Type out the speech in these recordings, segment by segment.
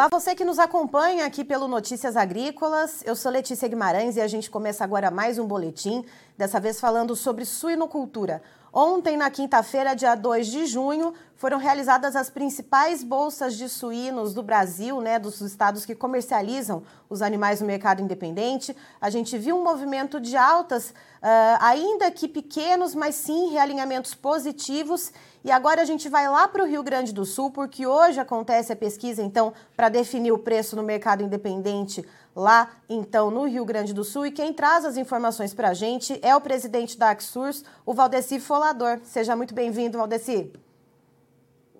Olá, você que nos acompanha aqui pelo Notícias Agrícolas. Eu sou Letícia Guimarães e a gente começa agora mais um boletim, dessa vez falando sobre suinocultura. Ontem, na quinta-feira, dia 2 de junho, foram realizadas as principais bolsas de suínos do Brasil, né, dos estados que comercializam os animais no mercado independente. A gente viu um movimento de altas, uh, ainda que pequenos, mas sim realinhamentos positivos. E agora a gente vai lá para o Rio Grande do Sul, porque hoje acontece a pesquisa, então, para definir o preço no mercado independente lá, então, no Rio Grande do Sul. E quem traz as informações para a gente é o presidente da Axurs, o Valdeci Folador. Seja muito bem-vindo, Valdeci.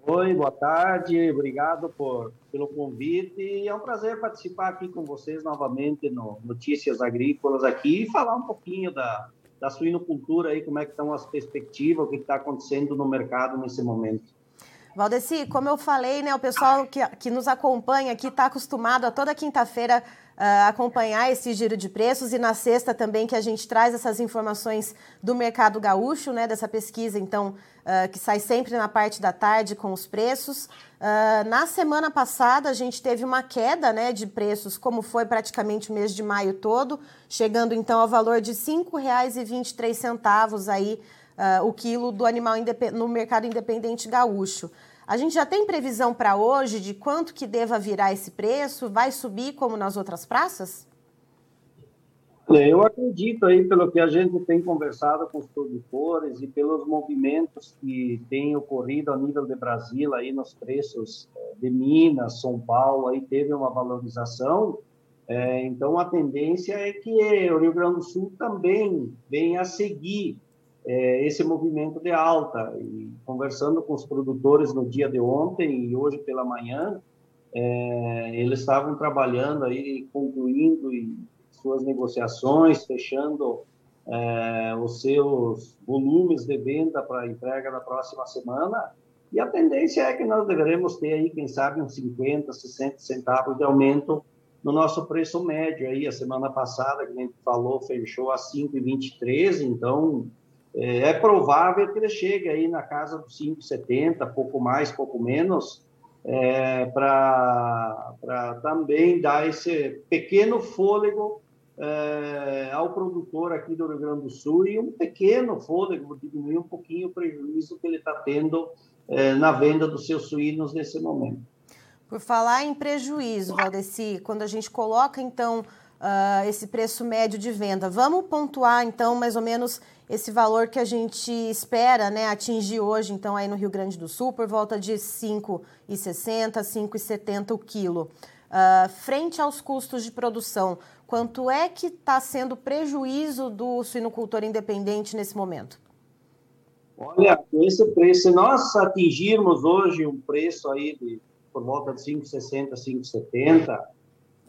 Oi, boa tarde, obrigado por, pelo convite e é um prazer participar aqui com vocês novamente no Notícias Agrícolas aqui e falar um pouquinho da, da suinocultura aí, como é que estão as perspectivas, o que está acontecendo no mercado nesse momento. Valdeci, como eu falei, né, o pessoal que, que nos acompanha aqui está acostumado a toda quinta-feira uh, acompanhar esse giro de preços e na sexta também que a gente traz essas informações do mercado gaúcho, né, dessa pesquisa, então, uh, que sai sempre na parte da tarde com os preços. Uh, na semana passada, a gente teve uma queda né, de preços, como foi praticamente o mês de maio todo, chegando então ao valor de R$ 5,23 aí, uh, o quilo do animal no mercado independente gaúcho. A gente já tem previsão para hoje de quanto que deva virar esse preço? Vai subir como nas outras praças? Eu acredito aí, pelo que a gente tem conversado com os produtores e pelos movimentos que têm ocorrido a nível de Brasil aí nos preços eh, de Minas, São Paulo, aí teve uma valorização. É, então, a tendência é que o Rio Grande do Sul também venha a seguir é, esse movimento de alta. E conversando com os produtores no dia de ontem e hoje pela manhã, é, eles estavam trabalhando aí, concluindo suas negociações, fechando é, os seus volumes de venda para entrega na próxima semana. E a tendência é que nós deveremos ter aí, quem sabe, uns 50, 60 centavos de aumento no nosso preço médio. Aí, a semana passada, que a gente falou, fechou a 5,23, então é, é provável que ele chegue aí na casa dos 5,70, pouco mais, pouco menos, é, para também dar esse pequeno fôlego é, ao produtor aqui do Rio Grande do Sul e um pequeno fôlego, diminuir um pouquinho o prejuízo que ele está tendo é, na venda dos seus suínos nesse momento. Por falar em prejuízo, Valdeci, quando a gente coloca, então, uh, esse preço médio de venda, vamos pontuar, então, mais ou menos esse valor que a gente espera né, atingir hoje, então, aí no Rio Grande do Sul, por volta de R$ 5,60, R$ 5,70 o quilo. Uh, frente aos custos de produção, quanto é que está sendo prejuízo do suinocultor independente nesse momento? Olha, esse preço, se nós atingirmos hoje um preço aí de por volta de 5,60, 5,70,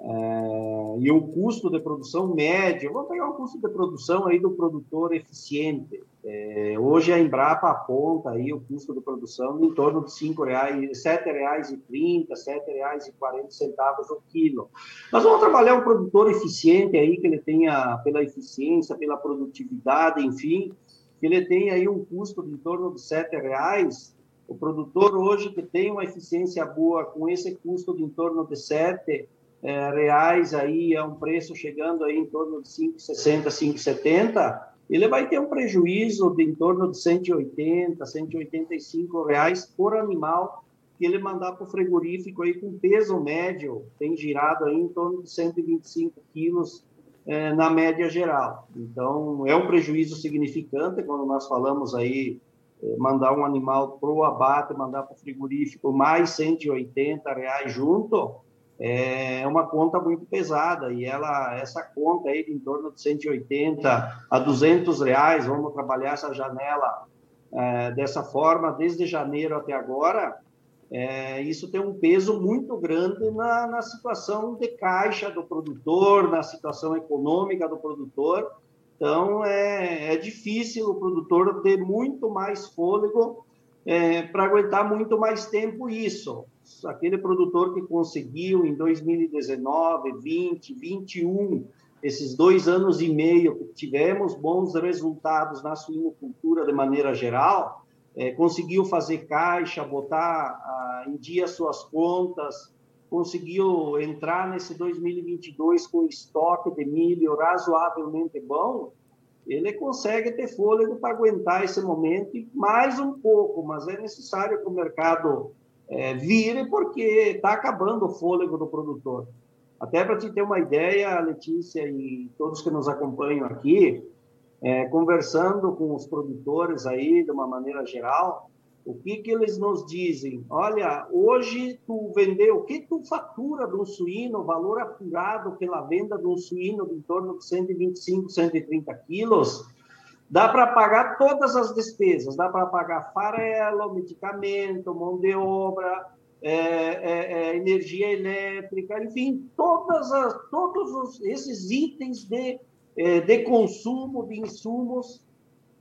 é, e o custo de produção médio, vamos pegar o custo de produção aí do produtor eficiente. É, hoje a Embrapa aponta aí o custo de produção em torno de cinco reais, R$ 7,30, R$ 7,40 o quilo. Nós vamos trabalhar um produtor eficiente aí, que ele tenha, pela eficiência, pela produtividade, enfim, que ele tenha aí um custo em torno de R$ reais. O produtor hoje que tem uma eficiência boa com esse custo de em torno de 7 é, reais aí é um preço chegando aí em torno de 5,60, 5,70, ele vai ter um prejuízo de em torno de 180, 185 reais por animal que ele mandar para o frigorífico aí com peso médio, tem girado aí em torno de 125 quilos é, na média geral. Então, é um prejuízo significante quando nós falamos aí é, mandar um animal para o abate, mandar para o frigorífico mais 180 reais junto, é uma conta muito pesada e ela essa conta aí de em torno de 180 a 200 reais vamos trabalhar essa janela é, dessa forma desde janeiro até agora é, isso tem um peso muito grande na, na situação de caixa do produtor na situação econômica do produtor. Então é, é difícil o produtor ter muito mais fôlego é, para aguentar muito mais tempo isso aquele produtor que conseguiu em 2019, 20, 21, esses dois anos e meio tivemos bons resultados na suinocultura de maneira geral, é, conseguiu fazer caixa, botar ah, em dia suas contas, conseguiu entrar nesse 2022 com estoque de milho razoavelmente bom, ele consegue ter fôlego para aguentar esse momento mais um pouco, mas é necessário que o mercado é, vire porque está acabando o fôlego do produtor. Até para te ter uma ideia, Letícia e todos que nos acompanham aqui, é, conversando com os produtores aí de uma maneira geral, o que que eles nos dizem? Olha, hoje tu vendeu, o que tu fatura de um suíno, valor apurado pela venda de um suíno de em torno de 125, 130 quilos, dá para pagar todas as despesas, dá para pagar farelo, medicamento, mão de obra, é, é, é, energia elétrica, enfim, todas as, todos os, esses itens de, é, de consumo de insumos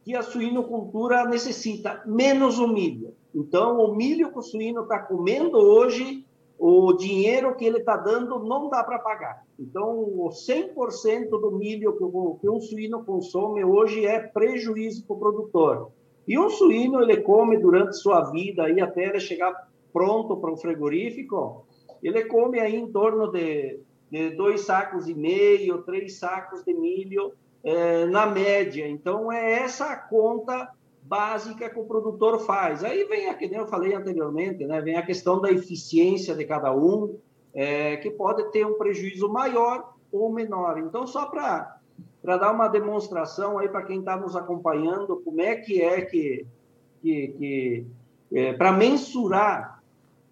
que a suinocultura necessita, menos o milho. Então, o milho que o suíno está comendo hoje, o dinheiro que ele está dando não dá para pagar. Então, o 100% do milho que, o, que um suíno consome hoje é prejuízo para o produtor. E um suíno, ele come durante sua vida, aí até ele chegar pronto para o frigorífico, ele come aí em torno de, de dois sacos e meio, três sacos de milho é, na média. Então, é essa a conta básica que o produtor faz. Aí vem, a, que eu falei anteriormente, né, vem a questão da eficiência de cada um, é, que pode ter um prejuízo maior ou menor. Então, só para dar uma demonstração aí para quem está nos acompanhando, como é que é que, que, que é, para mensurar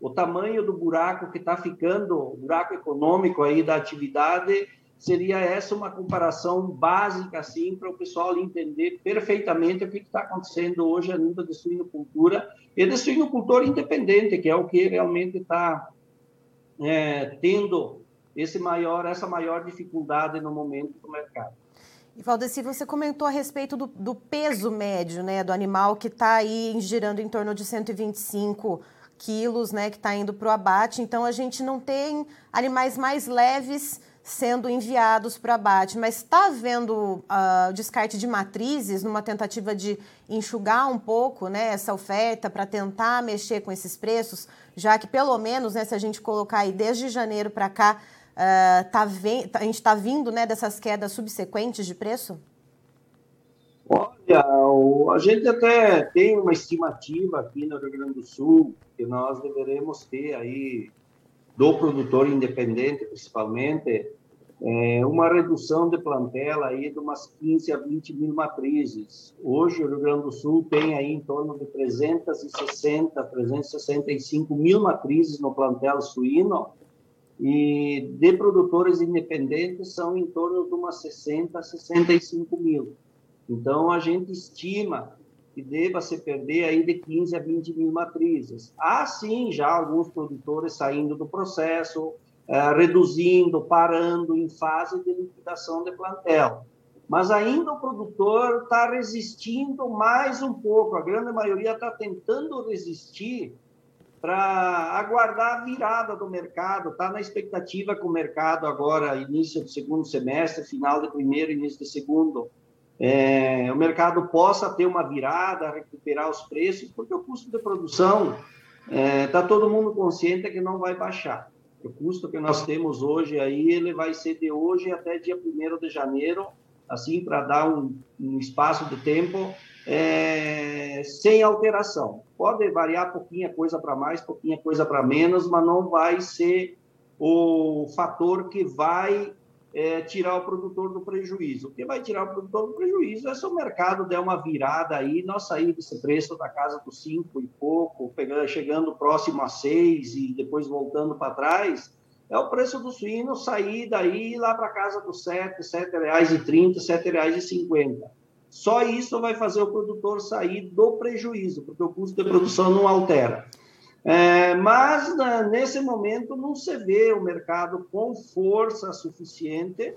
o tamanho do buraco que está ficando, o buraco econômico aí da atividade, seria essa uma comparação básica, assim, para o pessoal entender perfeitamente o que está acontecendo hoje a nível de suinocultura e de suinocultura independente, que é o que realmente está é, tendo esse maior, essa maior dificuldade no momento do mercado. E Valdeci, você comentou a respeito do, do peso médio né, do animal que está aí girando em torno de 125 quilos, né, que está indo para o abate. Então, a gente não tem animais mais leves sendo enviados para abate, mas está havendo uh, descarte de matrizes numa tentativa de enxugar um pouco né, essa oferta para tentar mexer com esses preços, já que pelo menos, né, se a gente colocar aí desde janeiro para cá, uh, tá a gente está vindo né, dessas quedas subsequentes de preço? Olha, a gente até tem uma estimativa aqui no Rio Grande do Sul que nós deveremos ter aí do produtor independente, principalmente, é, uma redução de plantela aí de umas 15 a 20 mil matrizes. Hoje, o Rio Grande do Sul tem aí em torno de 360, 365 mil matrizes no plantel suíno, e de produtores independentes são em torno de umas 60 a 65 mil. Então, a gente estima que deva se perder aí de 15 a 20 mil matrizes. Há, sim, já alguns produtores saindo do processo, é, reduzindo, parando em fase de liquidação de plantel. Mas ainda o produtor está resistindo mais um pouco, a grande maioria está tentando resistir para aguardar a virada do mercado, está na expectativa que o mercado agora, início do segundo semestre, final de primeiro, início de segundo, é, o mercado possa ter uma virada, recuperar os preços, porque o custo de produção está é, tá todo mundo consciente que não vai baixar. O custo que nós temos hoje aí, ele vai ser de hoje até dia 1 de janeiro, assim, para dar um, um, espaço de tempo é, sem alteração. Pode variar pouquinha coisa para mais, pouquinha coisa para menos, mas não vai ser o fator que vai é, tirar o produtor do prejuízo. O que vai tirar o produtor do prejuízo é se o mercado der uma virada aí, nós sair desse preço da casa dos cinco e pouco, pegando, chegando próximo a seis e depois voltando para trás, é o preço do suíno sair daí lá para casa dos sete, sete reais e trinta, sete reais e cinquenta. Só isso vai fazer o produtor sair do prejuízo, porque o custo de produção não altera. É, mas né, nesse momento não se vê o mercado com força suficiente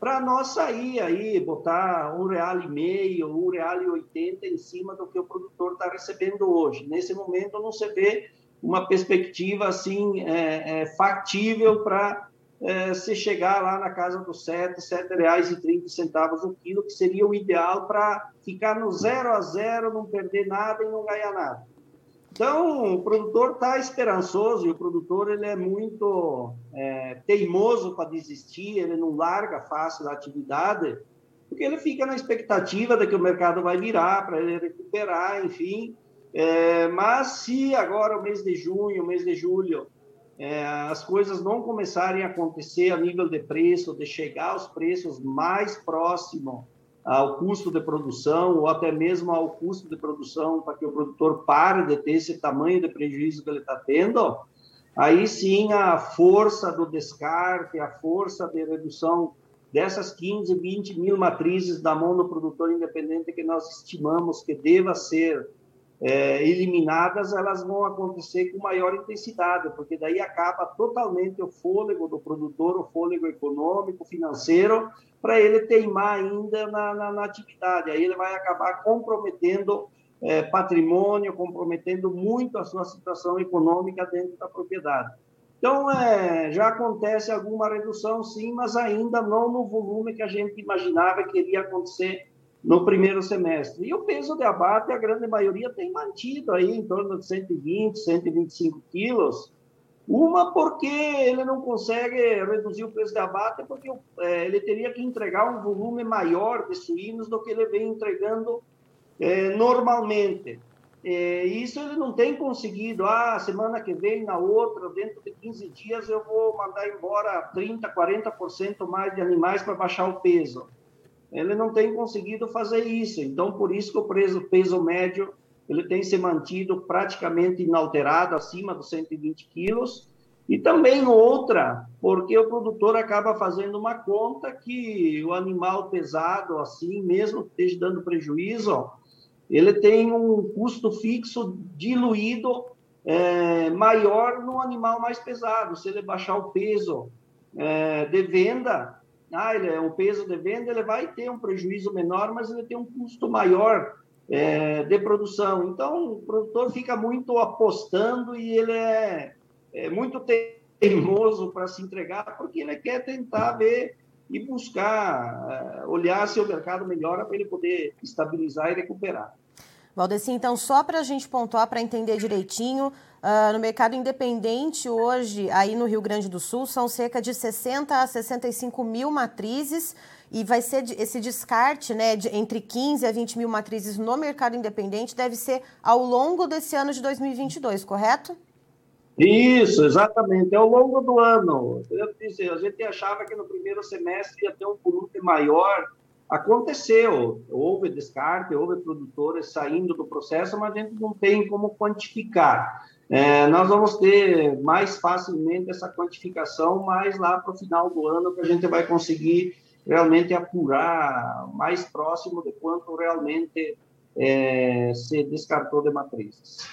para nós sair aí, botar um real e meio, um real e oitenta em cima do que o produtor está recebendo hoje. Nesse momento não se vê uma perspectiva assim é, é, factível para é, se chegar lá na casa dos sete, sete reais e trinta centavos o quilo, que seria o ideal para ficar no zero a zero, não perder nada e não ganhar nada. Então, o produtor está esperançoso e o produtor ele é muito é, teimoso para desistir, ele não larga fácil a atividade, porque ele fica na expectativa de que o mercado vai virar para ele recuperar, enfim. É, mas se agora, o mês de junho, o mês de julho, é, as coisas não começarem a acontecer a nível de preço, de chegar aos preços mais próximos ao custo de produção, ou até mesmo ao custo de produção, para que o produtor pare de ter esse tamanho de prejuízo que ele está tendo, aí sim a força do descarte, a força de redução dessas 15, 20 mil matrizes da mão do produtor independente que nós estimamos que deva ser é, eliminadas, elas vão acontecer com maior intensidade, porque daí acaba totalmente o fôlego do produtor, o fôlego econômico, financeiro, para ele teimar ainda na, na, na, atividade. Aí ele vai acabar comprometendo é, patrimônio, comprometendo muito a sua situação econômica dentro da propriedade. Então, é, já acontece alguma redução, sim, mas ainda não no volume que a gente imaginava que iria acontecer no primeiro semestre. E o peso de abate, a grande maioria tem mantido aí em torno de 120, 125 quilos. Uma, porque ele não consegue reduzir o preço de abate, porque é, ele teria que entregar um volume maior de suínos do que ele vem entregando é, normalmente. É, isso ele não tem conseguido. Ah, semana que vem, na outra, dentro de 15 dias, eu vou mandar embora 30%, 40% mais de animais para baixar o peso ele não tem conseguido fazer isso. Então, por isso que o peso, peso médio ele tem se mantido praticamente inalterado, acima dos 120 quilos. E também outra, porque o produtor acaba fazendo uma conta que o animal pesado, assim, mesmo que esteja dando prejuízo, ele tem um custo fixo diluído é, maior no animal mais pesado. Se ele baixar o peso é, de venda, ah, ele, é, o peso de venda ele vai ter um prejuízo menor, mas ele tem um custo maior é, de produção. Então, o produtor fica muito apostando e ele é, é muito teimoso para se entregar, porque ele quer tentar ver e buscar, é, olhar se o mercado melhora para ele poder estabilizar e recuperar. Valdeci, então, só para a gente pontuar, para entender direitinho, uh, no mercado independente hoje, aí no Rio Grande do Sul, são cerca de 60 a 65 mil matrizes e vai ser esse descarte né, de entre 15 a 20 mil matrizes no mercado independente deve ser ao longo desse ano de 2022, correto? Isso, exatamente, é ao longo do ano. Eu disse, a gente achava que no primeiro semestre ia ter um volume maior, Aconteceu, houve descarte, houve produtores saindo do processo, mas a gente não tem como quantificar. É, nós vamos ter mais facilmente essa quantificação mais lá para o final do ano, que a gente vai conseguir realmente apurar mais próximo de quanto realmente é, se descartou de matrizes.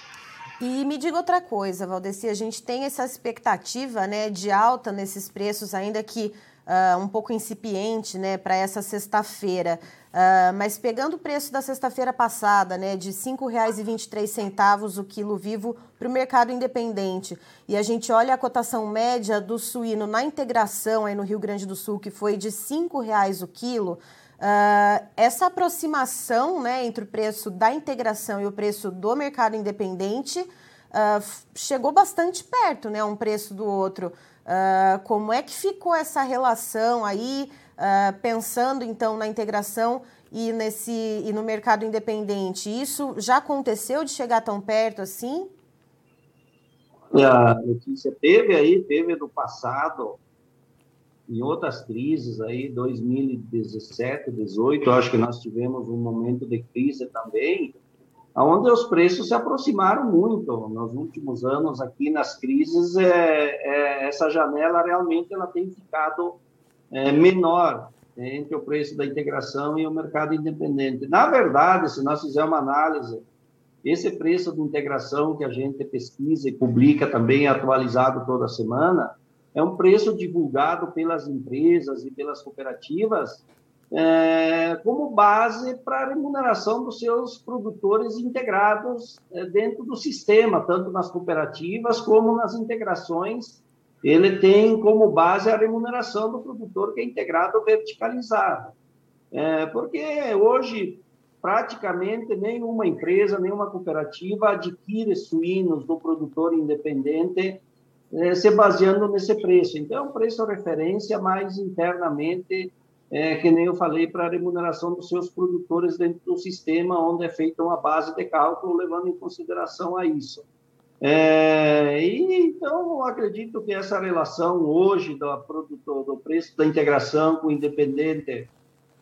E me diga outra coisa, Valdeci, a gente tem essa expectativa né, de alta nesses preços, ainda que uh, um pouco incipiente né, para essa sexta-feira. Uh, mas pegando o preço da sexta-feira passada, né, de R$ 5,23 o quilo vivo para o mercado independente, e a gente olha a cotação média do suíno na integração aí no Rio Grande do Sul, que foi de R$ 5,00 o quilo, uh, essa aproximação né, entre o preço da integração e o preço do mercado independente uh, chegou bastante perto, né, um preço do outro. Uh, como é que ficou essa relação aí, pensando então na integração e, nesse, e no mercado independente? Isso já aconteceu de chegar tão perto assim? A notícia teve aí, teve no passado, em outras crises aí, 2017, 2018, acho que nós tivemos um momento de crise também, onde os preços se aproximaram muito. Nos últimos anos aqui nas crises é, é essa janela realmente ela tem ficado é, menor entre o preço da integração e o mercado independente. Na verdade se nós fizermos uma análise esse preço de integração que a gente pesquisa e publica também atualizado toda semana é um preço divulgado pelas empresas e pelas cooperativas é, como base para a remuneração dos seus produtores integrados é, dentro do sistema, tanto nas cooperativas como nas integrações. Ele tem como base a remuneração do produtor que é integrado verticalizado. É, porque hoje praticamente nenhuma empresa, nenhuma cooperativa adquire suínos do produtor independente eh, se baseando nesse preço. Então, é preço referência mais internamente, é, que nem eu falei, para a remuneração dos seus produtores dentro do sistema, onde é feita uma base de cálculo, levando em consideração a isso. É, e, então, acredito que essa relação hoje do, produtor, do preço da integração com o independente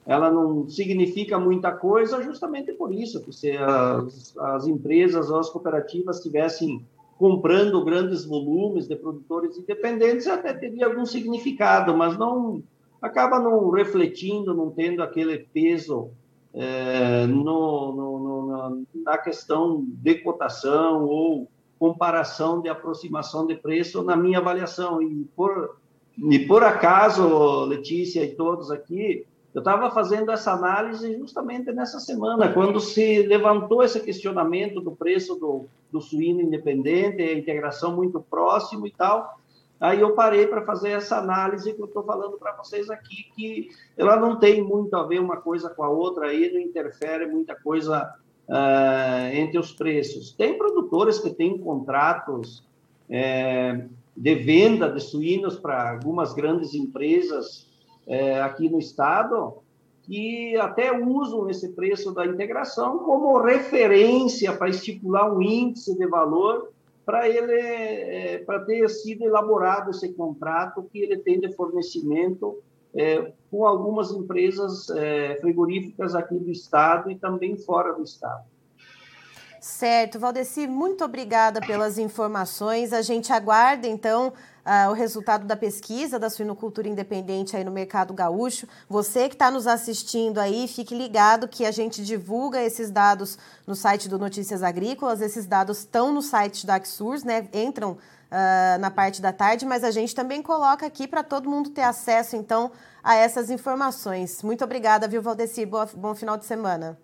ela não significa muita coisa justamente por isso, que se as, as empresas ou as cooperativas estivessem comprando grandes volumes de produtores independentes, até teria algum significado, mas não acaba não refletindo, não tendo aquele peso é, no, no, no, na questão de cotação ou comparação de aproximação de preço na minha avaliação. E por, e por acaso, Letícia e todos aqui, eu estava fazendo essa análise justamente nessa semana, quando se levantou esse questionamento do preço do, do suíno independente, a integração muito próximo e tal. Aí eu parei para fazer essa análise que eu estou falando para vocês aqui, que ela não tem muito a ver uma coisa com a outra, aí não interfere muita coisa uh, entre os preços. Tem produtores que têm contratos é, de venda de suínos para algumas grandes empresas é, aqui no estado que até usam esse preço da integração como referência para estipular um índice de valor para ele é, para ter sido elaborado esse contrato que ele tem de fornecimento é, com algumas empresas é, frigoríficas aqui do estado e também fora do estado. Certo, Valdeci, muito obrigada pelas informações. A gente aguarda então uh, o resultado da pesquisa da suinocultura independente aí no mercado gaúcho. Você que está nos assistindo aí, fique ligado que a gente divulga esses dados no site do Notícias Agrícolas. Esses dados estão no site da Axurs, né? Entram uh, na parte da tarde, mas a gente também coloca aqui para todo mundo ter acesso, então, a essas informações. Muito obrigada, viu, Valdeci? Boa, bom final de semana.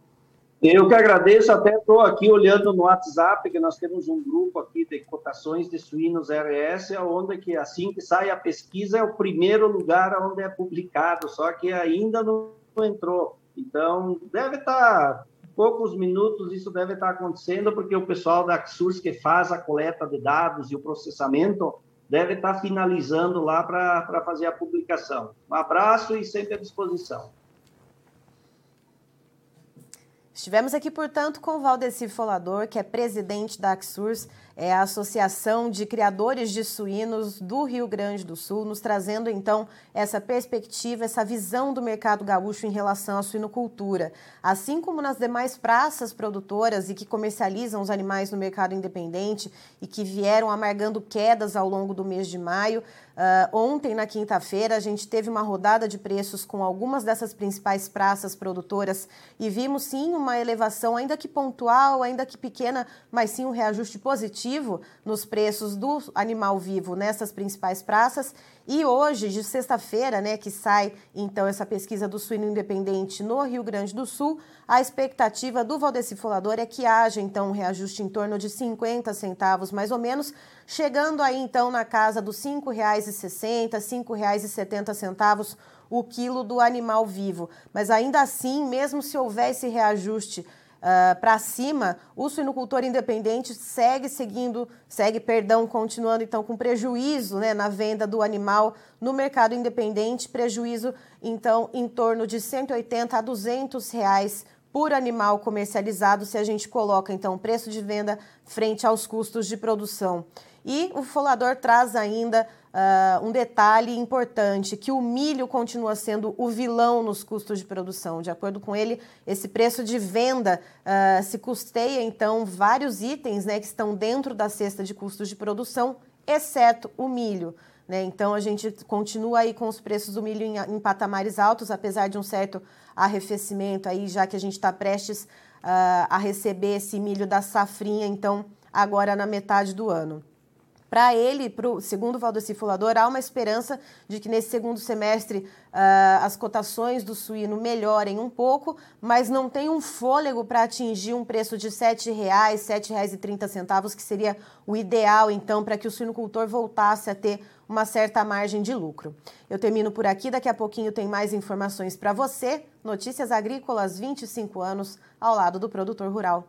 Eu que agradeço, até estou aqui olhando no WhatsApp, que nós temos um grupo aqui de cotações de suínos RS, onde que assim que sai a pesquisa é o primeiro lugar onde é publicado, só que ainda não entrou. Então, deve estar, poucos minutos isso deve estar acontecendo, porque o pessoal da Axurs que faz a coleta de dados e o processamento deve estar finalizando lá para fazer a publicação. Um abraço e sempre à disposição. Estivemos aqui, portanto, com Valdeci Folador, que é presidente da Axurs, é a Associação de Criadores de Suínos do Rio Grande do Sul, nos trazendo então essa perspectiva, essa visão do mercado gaúcho em relação à suinocultura. Assim como nas demais praças produtoras e que comercializam os animais no mercado independente e que vieram amargando quedas ao longo do mês de maio, Uh, ontem, na quinta-feira, a gente teve uma rodada de preços com algumas dessas principais praças produtoras e vimos sim uma elevação, ainda que pontual, ainda que pequena, mas sim um reajuste positivo nos preços do animal vivo nessas principais praças. E hoje, de sexta-feira, né, que sai então essa pesquisa do suíno independente no Rio Grande do Sul, a expectativa do Valdeci Folador é que haja então um reajuste em torno de 50 centavos, mais ou menos, chegando aí então na casa dos R$ 5,60, R$ 5,70 o quilo do animal vivo. Mas ainda assim, mesmo se houver esse reajuste uh, ah, para cima, o suinocultor independente segue seguindo, segue, perdão, continuando então com prejuízo né, na venda do animal no mercado independente, prejuízo então em torno de 180 a 200 reais por animal comercializado, se a gente coloca então o preço de venda frente aos custos de produção. E o folador traz ainda uh, um detalhe importante, que o milho continua sendo o vilão nos custos de produção. De acordo com ele, esse preço de venda uh, se custeia, então, vários itens né, que estão dentro da cesta de custos de produção, exceto o milho. Né? Então, a gente continua aí com os preços do milho em, em patamares altos, apesar de um certo arrefecimento aí, já que a gente está prestes uh, a receber esse milho da safrinha, então, agora na metade do ano. Para ele, pro, segundo o Valdeci Fulador, há uma esperança de que nesse segundo semestre uh, as cotações do suíno melhorem um pouco, mas não tem um fôlego para atingir um preço de R$ 7,00, R$ 7,30, que seria o ideal, então, para que o suinocultor voltasse a ter uma certa margem de lucro. Eu termino por aqui, daqui a pouquinho tem mais informações para você. Notícias Agrícolas 25 anos ao lado do produtor rural.